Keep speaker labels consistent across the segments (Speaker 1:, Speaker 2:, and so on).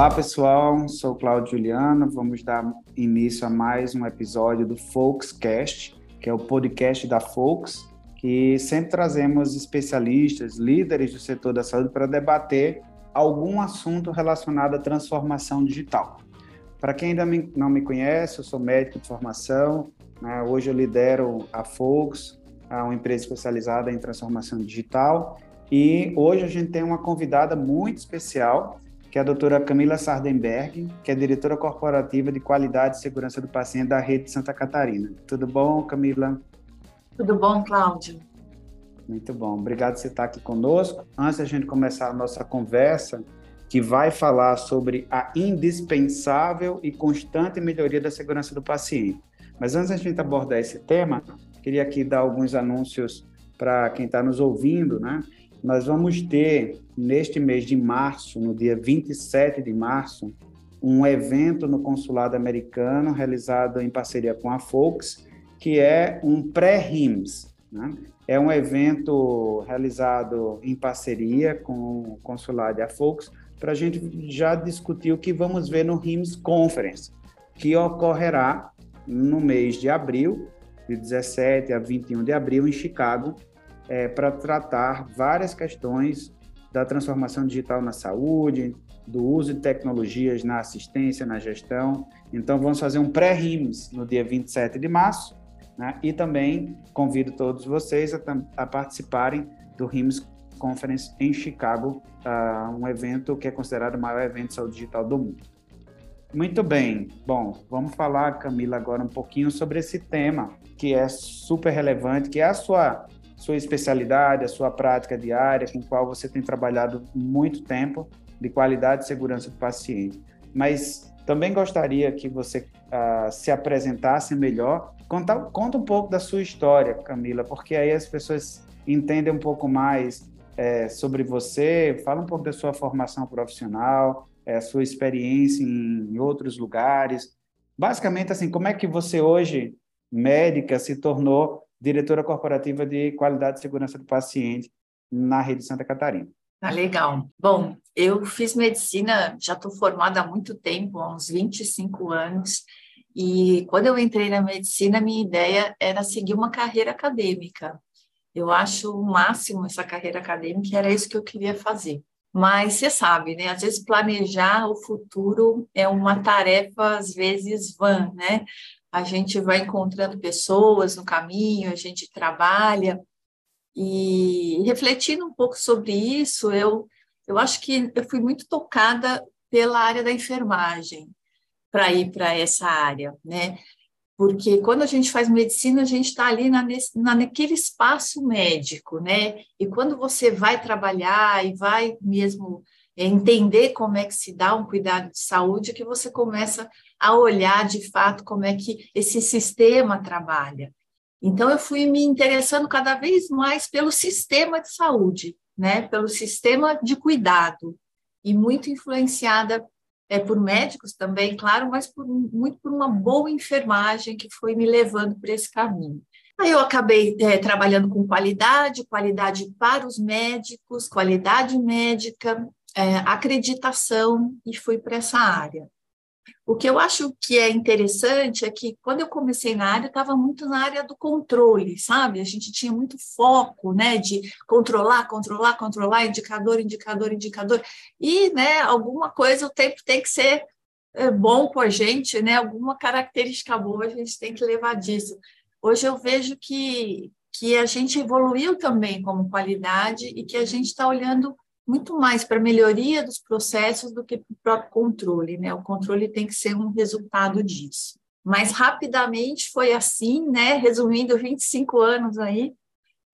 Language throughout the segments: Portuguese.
Speaker 1: Olá, pessoal. Sou Cláudio Juliano. Vamos dar início a mais um episódio do Folkscast, que é o podcast da Folks, que sempre trazemos especialistas, líderes do setor da saúde para debater algum assunto relacionado à transformação digital. Para quem ainda não me conhece, eu sou médico de formação. Né? Hoje eu lidero a Folks, uma empresa especializada em transformação digital. E hoje a gente tem uma convidada muito especial, que é a doutora Camila Sardenberg, que é diretora corporativa de qualidade e segurança do paciente da Rede Santa Catarina. Tudo bom, Camila?
Speaker 2: Tudo bom, Cláudio?
Speaker 1: Muito bom. Obrigado por você estar aqui conosco. Antes da gente começar a nossa conversa, que vai falar sobre a indispensável e constante melhoria da segurança do paciente. Mas antes da gente abordar esse tema, queria aqui dar alguns anúncios para quem está nos ouvindo, né? Nós vamos ter, neste mês de março, no dia 27 de março, um evento no consulado americano realizado em parceria com a Fox, que é um pré-RIMS. Né? É um evento realizado em parceria com o consulado e a Fox, para a gente já discutir o que vamos ver no RIMS Conference, que ocorrerá no mês de abril, de 17 a 21 de abril, em Chicago, é, para tratar várias questões da transformação digital na saúde, do uso de tecnologias na assistência, na gestão. Então, vamos fazer um pré-RIMS no dia 27 de março, né? e também convido todos vocês a, a participarem do RIMS Conference em Chicago, uh, um evento que é considerado o maior evento de saúde digital do mundo. Muito bem. Bom, vamos falar, Camila, agora um pouquinho sobre esse tema que é super relevante, que é a sua sua especialidade, a sua prática diária, com qual você tem trabalhado muito tempo, de qualidade e segurança do paciente. Mas também gostaria que você uh, se apresentasse melhor. Conta, conta um pouco da sua história, Camila, porque aí as pessoas entendem um pouco mais é, sobre você. Fala um pouco da sua formação profissional, é, sua experiência em outros lugares. Basicamente, assim, como é que você hoje, médica, se tornou diretora corporativa de qualidade e segurança do paciente na rede Santa Catarina.
Speaker 2: Ah, legal. Bom, eu fiz medicina, já estou formada há muito tempo, há uns 25 anos, e quando eu entrei na medicina, minha ideia era seguir uma carreira acadêmica. Eu acho o máximo essa carreira acadêmica, era isso que eu queria fazer. Mas você sabe, né? Às vezes planejar o futuro é uma tarefa, às vezes, vã, né? a gente vai encontrando pessoas no caminho, a gente trabalha. E refletindo um pouco sobre isso, eu, eu acho que eu fui muito tocada pela área da enfermagem para ir para essa área, né? Porque quando a gente faz medicina, a gente está ali na, na, naquele espaço médico, né? E quando você vai trabalhar e vai mesmo entender como é que se dá um cuidado de saúde, que você começa a olhar de fato como é que esse sistema trabalha. Então, eu fui me interessando cada vez mais pelo sistema de saúde, né? pelo sistema de cuidado, e muito influenciada é, por médicos também, claro, mas por, muito por uma boa enfermagem que foi me levando por esse caminho. Aí eu acabei é, trabalhando com qualidade, qualidade para os médicos, qualidade médica, é, acreditação, e fui para essa área. O que eu acho que é interessante é que quando eu comecei na área, estava muito na área do controle, sabe? A gente tinha muito foco, né, de controlar, controlar, controlar, indicador, indicador, indicador. E, né, alguma coisa o tempo tem que ser é, bom com a gente, né? Alguma característica boa a gente tem que levar disso. Hoje eu vejo que que a gente evoluiu também como qualidade e que a gente está olhando muito mais para melhoria dos processos do que para o próprio controle, né? O controle tem que ser um resultado disso. Mas rapidamente foi assim, né? Resumindo, 25 anos aí.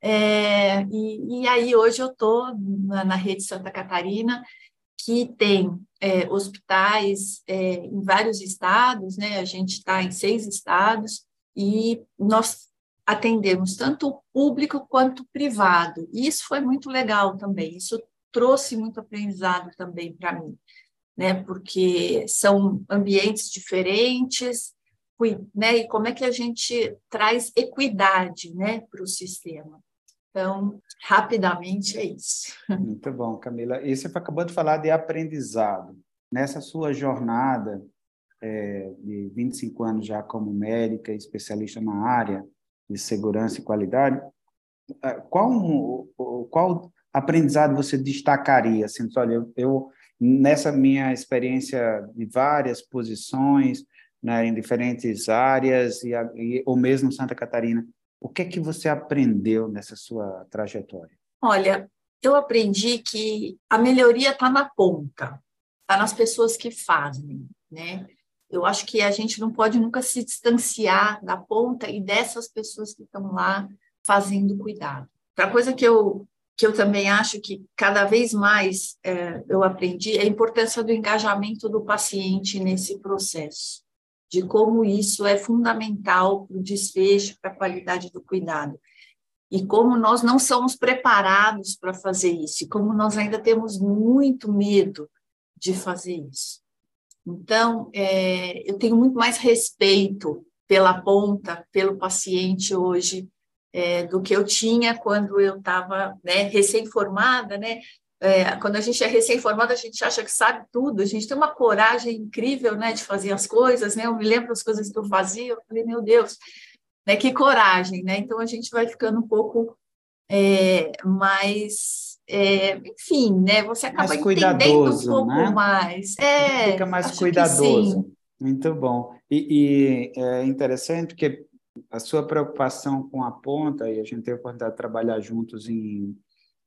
Speaker 2: É, e, e, aí hoje eu estou na, na, rede Santa Catarina, que tem é, hospitais é, em vários estados, né? A gente está em seis estados e nós atendemos tanto o público quanto o privado. E isso foi muito legal também. Isso trouxe muito aprendizado também para mim, né? Porque são ambientes diferentes, né? E como é que a gente traz equidade, né, para o sistema? Então, rapidamente é isso.
Speaker 1: Muito bom, Camila. E você acabou de falar de aprendizado. nessa sua jornada é, de 25 anos já como médica, especialista na área de segurança e qualidade, qual, qual aprendizado você destacaria? Assim, olha, eu, eu nessa minha experiência de várias posições, né, em diferentes áreas, e, e, ou mesmo Santa Catarina, o que é que você aprendeu nessa sua trajetória?
Speaker 2: Olha, eu aprendi que a melhoria está na ponta, está nas pessoas que fazem, né? Eu acho que a gente não pode nunca se distanciar da ponta e dessas pessoas que estão lá fazendo cuidado. Outra coisa que eu que eu também acho que cada vez mais é, eu aprendi é a importância do engajamento do paciente nesse processo, de como isso é fundamental para o desfecho, para a qualidade do cuidado. E como nós não somos preparados para fazer isso, e como nós ainda temos muito medo de fazer isso. Então, é, eu tenho muito mais respeito pela ponta, pelo paciente hoje, é, do que eu tinha quando eu estava né, recém-formada, né? É, quando a gente é recém-formada, a gente acha que sabe tudo, a gente tem uma coragem incrível, né, de fazer as coisas, né? Eu me lembro das coisas que eu fazia, eu falei, meu Deus, né, que coragem, né? Então a gente vai ficando um pouco é, mais, é, enfim, né? Você acaba mais entendendo um pouco né? mais.
Speaker 1: É, Fica mais cuidadoso. Muito bom. E, e é interessante porque a sua preocupação com a ponta, e a gente teve a oportunidade de trabalhar juntos em,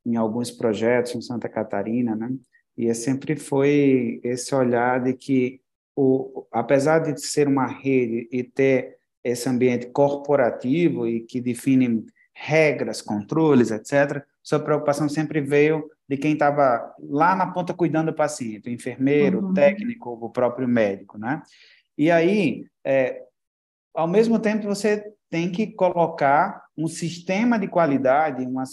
Speaker 1: em alguns projetos em Santa Catarina, né? E é sempre foi esse olhar de que, o, apesar de ser uma rede e ter esse ambiente corporativo e que define regras, controles, etc., sua preocupação sempre veio de quem estava lá na ponta cuidando do paciente, o enfermeiro, uhum. o técnico, o próprio médico, né? E aí, é, ao mesmo tempo, você tem que colocar um sistema de qualidade uma,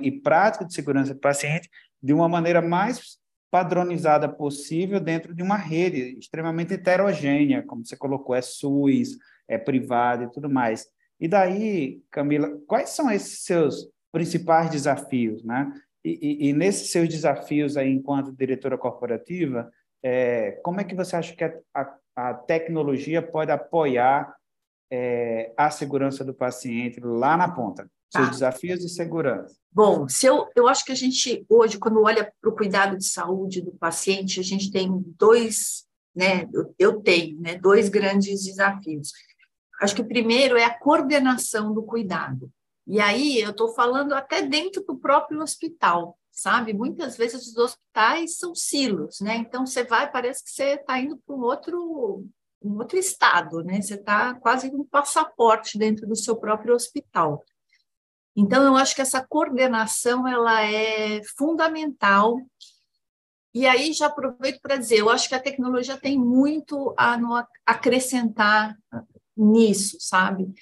Speaker 1: e prática de segurança do paciente de uma maneira mais padronizada possível dentro de uma rede extremamente heterogênea, como você colocou, é SUS, é privado e tudo mais. E daí, Camila, quais são esses seus principais desafios, né? E, e, e nesses seus desafios aí enquanto diretora corporativa, é, como é que você acha que a, a tecnologia pode apoiar é, a segurança do paciente lá na ponta? Seus tá. desafios de segurança.
Speaker 2: Bom, se eu, eu acho que a gente hoje, quando olha para o cuidado de saúde do paciente, a gente tem dois, né? Eu, eu tenho, né? Dois grandes desafios. Acho que o primeiro é a coordenação do cuidado. E aí eu estou falando até dentro do próprio hospital, sabe? Muitas vezes os hospitais são silos, né? Então você vai, parece que você está indo para um outro um outro estado, né? Você está quase um passaporte dentro do seu próprio hospital. Então, eu acho que essa coordenação ela é fundamental. E aí já aproveito para dizer, eu acho que a tecnologia tem muito a acrescentar nisso, sabe?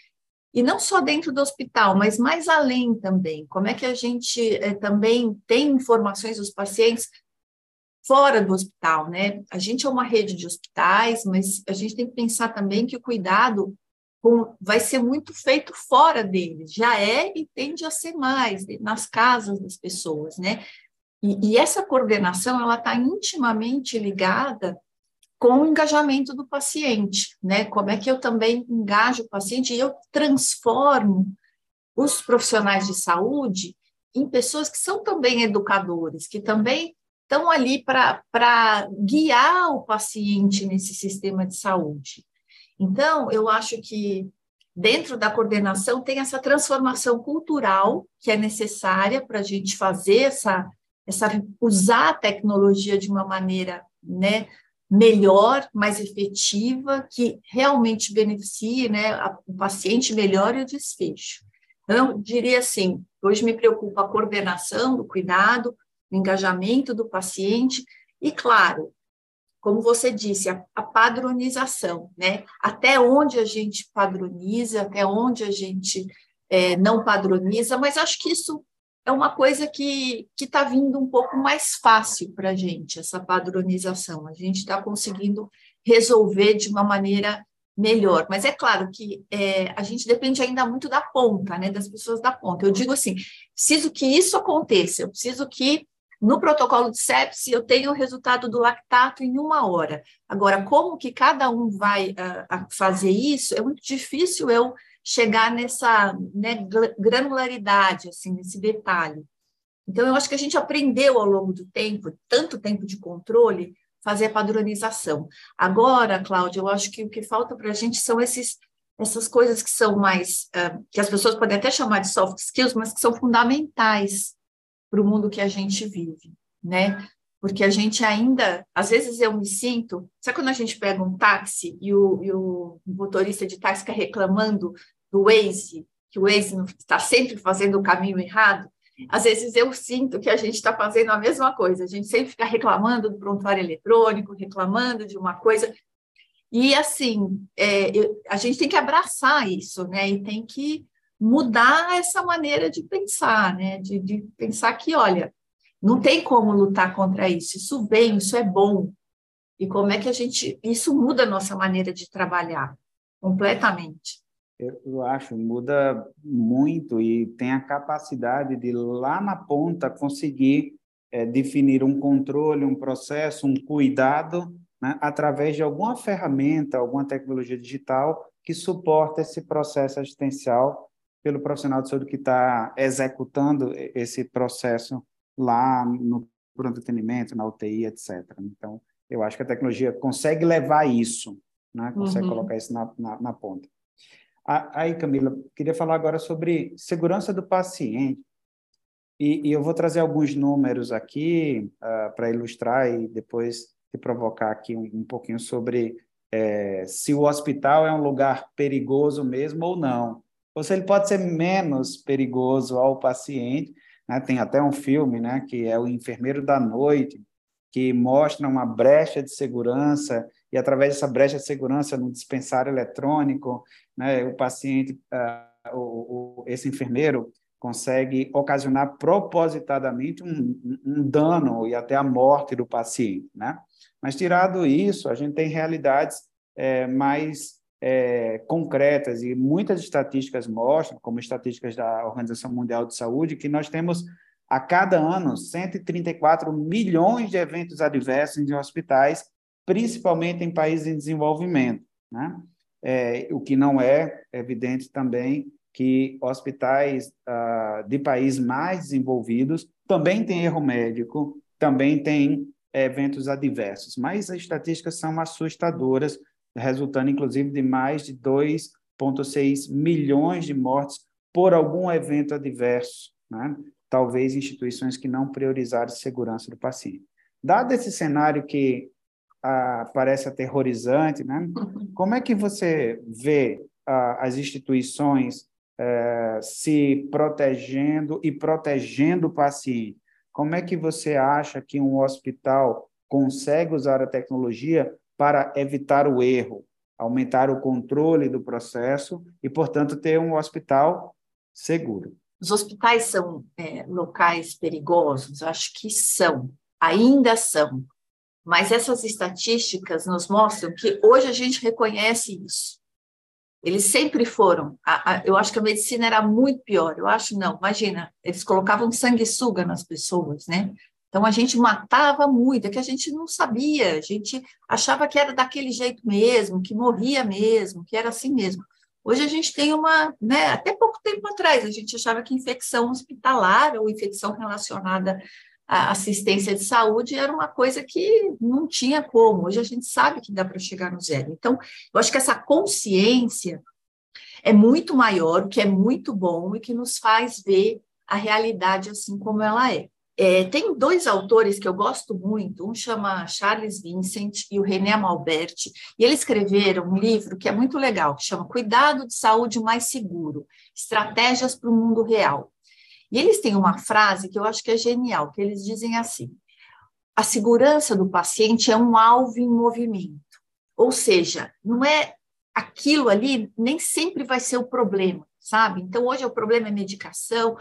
Speaker 2: E não só dentro do hospital, mas mais além também. Como é que a gente é, também tem informações dos pacientes fora do hospital, né? A gente é uma rede de hospitais, mas a gente tem que pensar também que o cuidado vai ser muito feito fora deles, já é e tende a ser mais nas casas das pessoas, né? E, e essa coordenação ela está intimamente ligada com o engajamento do paciente, né? Como é que eu também engajo o paciente e eu transformo os profissionais de saúde em pessoas que são também educadores, que também estão ali para guiar o paciente nesse sistema de saúde. Então, eu acho que dentro da coordenação tem essa transformação cultural que é necessária para a gente fazer essa, essa usar a tecnologia de uma maneira né, melhor, mais efetiva, que realmente beneficie né, o paciente melhor e o desfecho. Então, eu diria assim, hoje me preocupa a coordenação do cuidado, engajamento do paciente e, claro, como você disse, a, a, padronização, né? Até onde a gente padroniza, até onde a gente é, não padroniza, mas acho que isso é uma coisa que está vindo um pouco mais fácil para a gente, essa padronização. A gente está conseguindo resolver de uma maneira melhor. Mas é claro que é, a gente depende ainda muito da ponta, né? Das pessoas da ponta. Eu digo assim, preciso que isso aconteça, eu preciso que no protocolo de sepsi, eu tenho o resultado do lactato em uma hora. Agora, como que cada um vai uh, fazer isso, é muito difícil eu chegar nessa né, granularidade, assim, nesse detalhe. Então, eu acho que a gente aprendeu ao longo do tempo, tanto tempo de controle, fazer a padronização. Agora, Cláudia, eu acho que o que falta para a gente são esses, essas coisas que são mais, uh, que as pessoas podem até chamar de soft skills, mas que são fundamentais para o mundo que a gente vive, né? Porque a gente ainda, às vezes eu me sinto, sabe quando a gente pega um táxi e o, e o motorista de táxi fica reclamando do Waze, que o Waze está sempre fazendo o caminho errado? Às vezes eu sinto que a gente está fazendo a mesma coisa, a gente sempre fica reclamando do prontuário eletrônico, reclamando de uma coisa. E assim, é, eu, a gente tem que abraçar isso, né? E tem que mudar essa maneira de pensar, né? De, de pensar que, olha, não tem como lutar contra isso, isso vem, isso é bom. E como é que a gente. Isso muda a nossa maneira de trabalhar completamente.
Speaker 1: Eu acho, muda muito e tem a capacidade de, lá na ponta, conseguir é, definir um controle, um processo, um cuidado, né, através de alguma ferramenta, alguma tecnologia digital que suporta esse processo assistencial pelo profissional de saúde que está executando esse processo lá no pronto atendimento, na UTI, etc. Então, eu acho que a tecnologia consegue levar isso, né? consegue uhum. colocar isso na, na, na ponta. Aí, Camila, queria falar agora sobre segurança do paciente. E, e eu vou trazer alguns números aqui uh, para ilustrar e depois te provocar aqui um, um pouquinho sobre é, se o hospital é um lugar perigoso mesmo ou não ou se ele pode ser menos perigoso ao paciente. Né? Tem até um filme, né, que é o Enfermeiro da Noite, que mostra uma brecha de segurança e através dessa brecha de segurança no dispensário eletrônico, né, o paciente, uh, o, o, esse enfermeiro consegue ocasionar propositadamente um, um, dano e até a morte do paciente, né? Mas tirado isso, a gente tem realidades é, mais é, concretas e muitas estatísticas mostram, como estatísticas da Organização Mundial de Saúde, que nós temos a cada ano 134 milhões de eventos adversos em hospitais, principalmente em países em desenvolvimento, né? É, o que não é evidente também que hospitais ah, de países mais desenvolvidos também têm erro médico, também têm eventos adversos, mas as estatísticas são assustadoras resultando inclusive de mais de 2,6 milhões de mortes por algum evento adverso, né? talvez instituições que não priorizaram a segurança do paciente. Dado esse cenário que ah, parece aterrorizante, né? como é que você vê ah, as instituições eh, se protegendo e protegendo o paciente? Como é que você acha que um hospital consegue usar a tecnologia para evitar o erro, aumentar o controle do processo e, portanto, ter um hospital seguro.
Speaker 2: Os hospitais são é, locais perigosos? Acho que são, ainda são. Mas essas estatísticas nos mostram que hoje a gente reconhece isso. Eles sempre foram. A, a, eu acho que a medicina era muito pior. Eu acho não. Imagina, eles colocavam sanguessuga nas pessoas, né? Então a gente matava muito, é que a gente não sabia, a gente achava que era daquele jeito mesmo, que morria mesmo, que era assim mesmo. Hoje a gente tem uma, né, até pouco tempo atrás, a gente achava que infecção hospitalar ou infecção relacionada à assistência de saúde era uma coisa que não tinha como. Hoje a gente sabe que dá para chegar no zero. Então, eu acho que essa consciência é muito maior, o que é muito bom e que nos faz ver a realidade assim como ela é. É, tem dois autores que eu gosto muito, um chama Charles Vincent e o René Malberti, e eles escreveram um livro que é muito legal, que chama Cuidado de Saúde Mais Seguro, Estratégias para o Mundo Real. E eles têm uma frase que eu acho que é genial, que eles dizem assim, a segurança do paciente é um alvo em movimento, ou seja, não é aquilo ali, nem sempre vai ser o problema, sabe? Então, hoje o problema é medicação,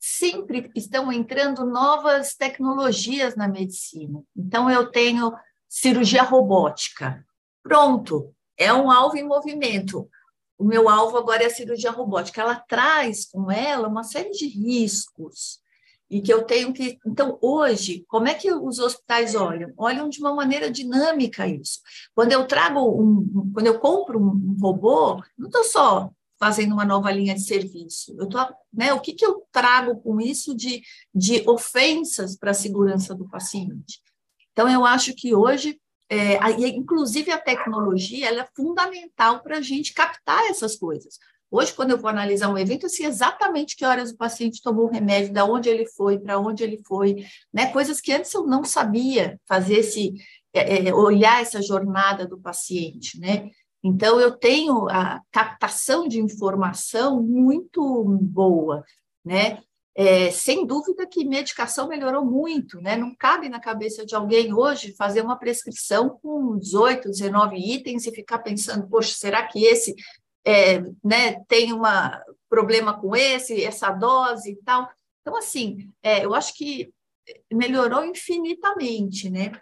Speaker 2: sempre estão entrando novas tecnologias na medicina. Então, eu tenho cirurgia robótica. Pronto, é um alvo em movimento. O meu alvo agora é a cirurgia robótica. Ela traz com ela uma série de riscos. e que eu tenho que. Então, hoje, como é que os hospitais olham? Olham de uma maneira dinâmica isso. Quando eu trago um, quando eu compro um robô, não estou só fazendo uma nova linha de serviço. Eu tô, né, o que, que eu trago com isso de, de ofensas para a segurança do paciente? Então, eu acho que hoje, é, a, inclusive a tecnologia, ela é fundamental para a gente captar essas coisas. Hoje, quando eu vou analisar um evento, eu sei exatamente que horas o paciente tomou o remédio, da onde ele foi, para onde ele foi, né? Coisas que antes eu não sabia fazer esse, é, é, olhar essa jornada do paciente, né? Então, eu tenho a captação de informação muito boa, né? É, sem dúvida que medicação melhorou muito, né? Não cabe na cabeça de alguém hoje fazer uma prescrição com 18, 19 itens e ficar pensando, poxa, será que esse é, né, tem um problema com esse, essa dose e tal? Então, assim, é, eu acho que melhorou infinitamente, né?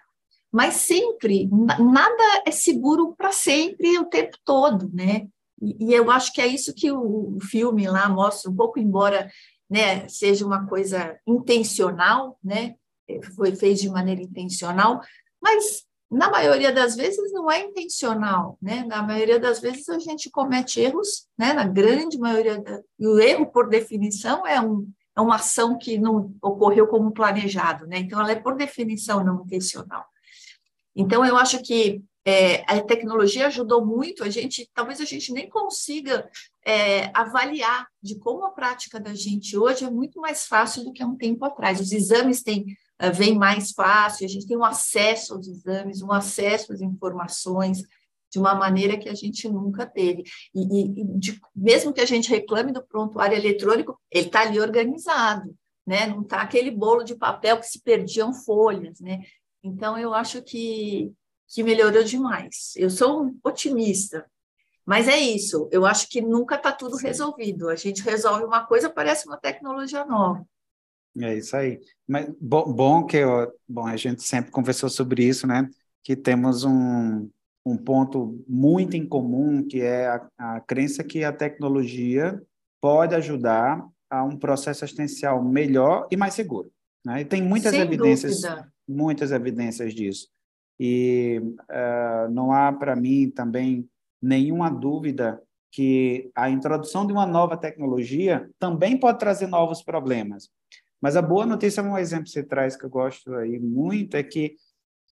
Speaker 2: Mas sempre, nada é seguro para sempre o tempo todo, né? E, e, eu acho que é isso que o, o filme lá mostra um pouco, embora né, seja uma coisa intencional, né? Foi feito de maneira intencional, mas na maioria das vezes não é intencional, né? Na maioria das vezes a gente comete erros, né? Na grande maioria, da... e o erro, por definição, é, um, é uma ação que não ocorreu como planejado, né? Então, ela é, por definição, não intencional. Então, eu acho que é, a tecnologia ajudou muito, a gente, talvez a gente nem consiga é, avaliar de como a prática da gente hoje é muito mais fácil do que há um tempo atrás. Os exames têm, vêm mais fácil, a gente tem um acesso aos exames, um acesso às informações de uma maneira que a gente nunca teve. E, e, e de, mesmo que a gente reclame do prontuário eletrônico, ele está ali organizado, né? não está aquele bolo de papel que se perdiam folhas, né? Então, eu acho que, que melhorou demais. Eu sou um otimista, mas é isso. Eu acho que nunca está tudo resolvido. A gente resolve uma coisa, parece uma tecnologia nova.
Speaker 1: É isso aí. Mas bom, bom que eu, bom, a gente sempre conversou sobre isso, né? Que temos um, um ponto muito em comum, que é a, a crença que a tecnologia pode ajudar a um processo assistencial melhor e mais seguro. Né? E tem muitas Sem evidências. Dúvida muitas evidências disso. E uh, não há, para mim, também nenhuma dúvida que a introdução de uma nova tecnologia também pode trazer novos problemas. Mas a boa notícia, um exemplo que você traz que eu gosto aí muito, é que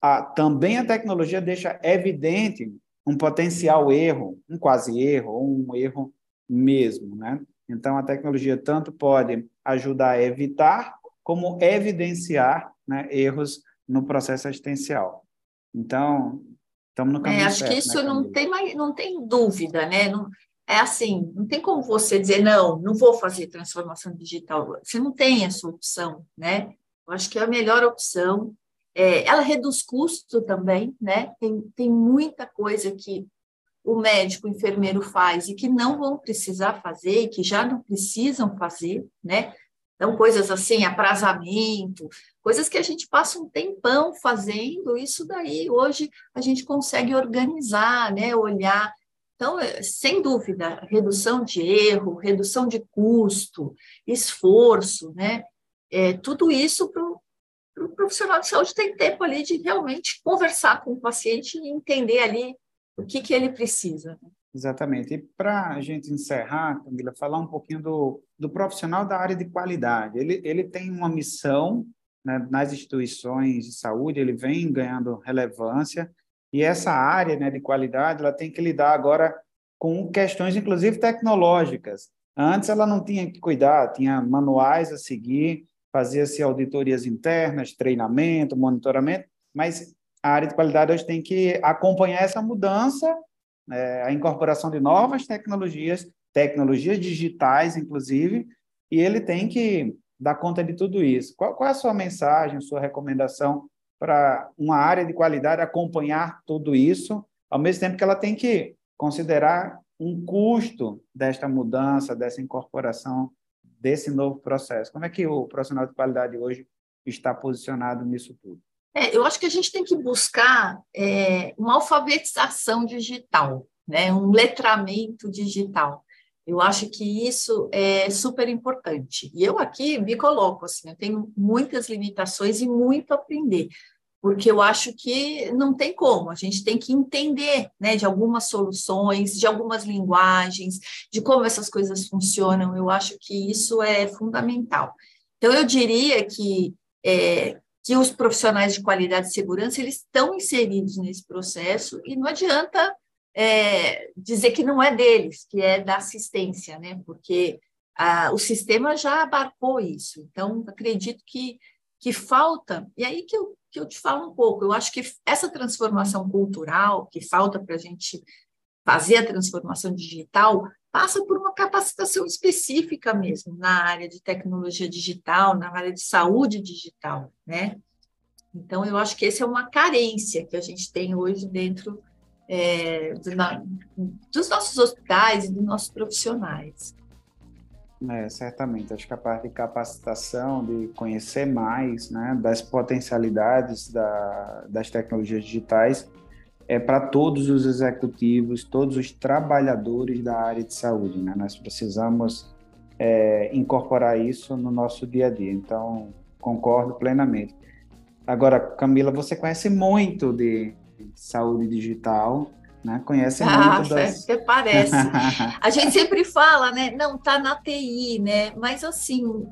Speaker 1: a, também a tecnologia deixa evidente um potencial erro, um quase erro, ou um erro mesmo, né? Então, a tecnologia tanto pode ajudar a evitar, como evidenciar né, erros no processo assistencial. Então, estamos no caminho
Speaker 2: é, acho
Speaker 1: certo,
Speaker 2: que isso né, não, tem mais, não tem dúvida, né? Não, é assim, não tem como você dizer, não, não vou fazer transformação digital. Você não tem essa opção, né? Eu acho que é a melhor opção. É, ela reduz custo também, né? Tem, tem muita coisa que o médico, o enfermeiro faz e que não vão precisar fazer, e que já não precisam fazer, né? Então, coisas assim, aprazamento, coisas que a gente passa um tempão fazendo, isso daí hoje a gente consegue organizar, né, olhar. Então, é, sem dúvida, redução de erro, redução de custo, esforço, né, é, tudo isso para o pro profissional de saúde tem tempo ali de realmente conversar com o paciente e entender ali o que, que ele precisa. Né?
Speaker 1: Exatamente. E para a gente encerrar, Camila, falar um pouquinho do, do profissional da área de qualidade. Ele, ele tem uma missão né, nas instituições de saúde, ele vem ganhando relevância, e essa área né, de qualidade ela tem que lidar agora com questões, inclusive tecnológicas. Antes ela não tinha que cuidar, tinha manuais a seguir, fazia-se auditorias internas, treinamento, monitoramento, mas a área de qualidade hoje tem que acompanhar essa mudança é, a incorporação de novas tecnologias, tecnologias digitais, inclusive, e ele tem que dar conta de tudo isso. Qual, qual é a sua mensagem, sua recomendação para uma área de qualidade acompanhar tudo isso, ao mesmo tempo que ela tem que considerar um custo desta mudança, dessa incorporação, desse novo processo? Como é que o profissional de qualidade hoje está posicionado nisso tudo?
Speaker 2: É, eu acho que a gente tem que buscar é, uma alfabetização digital, né? um letramento digital. Eu acho que isso é super importante. E eu aqui me coloco assim, eu tenho muitas limitações e muito a aprender, porque eu acho que não tem como, a gente tem que entender né, de algumas soluções, de algumas linguagens, de como essas coisas funcionam, eu acho que isso é fundamental. Então, eu diria que, é, que os profissionais de qualidade e segurança, eles estão inseridos nesse processo e não adianta é, dizer que não é deles, que é da assistência, né? Porque a, o sistema já abarcou isso. Então, acredito que, que falta, e aí que eu, que eu te falo um pouco, eu acho que essa transformação cultural, que falta para a gente fazer a transformação digital, passa por uma capacitação específica mesmo na área de tecnologia digital, na área de saúde digital, né? Então, eu acho que essa é uma carência que a gente tem hoje dentro é, do, na, dos nossos hospitais e dos nossos profissionais.
Speaker 1: É, certamente. Acho que a parte de capacitação, de conhecer mais né, das potencialidades da, das tecnologias digitais, é para todos os executivos, todos os trabalhadores da área de saúde. Né? Nós precisamos é, incorporar isso no nosso dia a dia. Então, concordo plenamente. Agora, Camila, você conhece muito de saúde digital, né? Conhece ah, muito das...
Speaker 2: parece. A gente sempre fala, né? Não, tá na TI, né? Mas assim,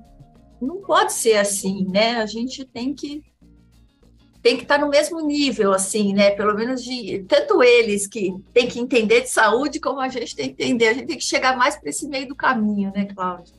Speaker 2: não pode ser assim, né? A gente tem que tem que estar tá no mesmo nível, assim, né? Pelo menos de tanto eles que tem que entender de saúde, como a gente tem que entender. A gente tem que chegar mais para esse meio do caminho, né, Cláudio?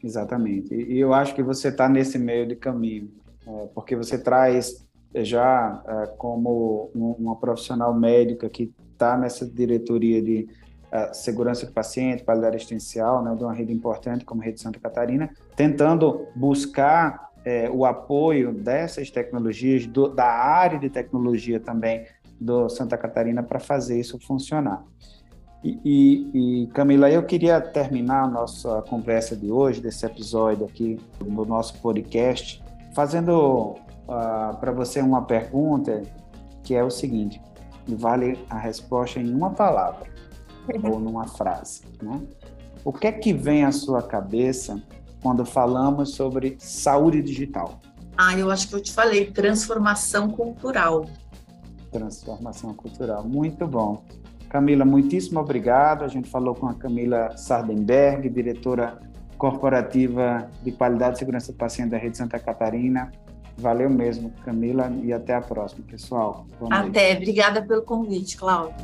Speaker 1: Exatamente. E eu acho que você está nesse meio de caminho, é, porque você traz já é, como uma profissional médica que está nessa diretoria de uh, segurança do paciente, qualidade assistencial, né, de uma rede importante como a Rede Santa Catarina, tentando buscar é, o apoio dessas tecnologias, do, da área de tecnologia também do Santa Catarina para fazer isso funcionar. E, e, e, Camila, eu queria terminar a nossa conversa de hoje, desse episódio aqui do nosso podcast, fazendo uh, para você uma pergunta que é o seguinte: vale a resposta em uma palavra ou numa frase, né? O que é que vem à sua cabeça quando falamos sobre saúde digital?
Speaker 2: Ah, eu acho que eu te falei transformação cultural.
Speaker 1: Transformação cultural, muito bom. Camila, muitíssimo obrigado. A gente falou com a Camila Sardenberg, diretora corporativa de qualidade e segurança do paciente da Rede Santa Catarina. Valeu mesmo, Camila, e até a próxima, pessoal.
Speaker 2: Até, obrigada pelo convite, Cláudio.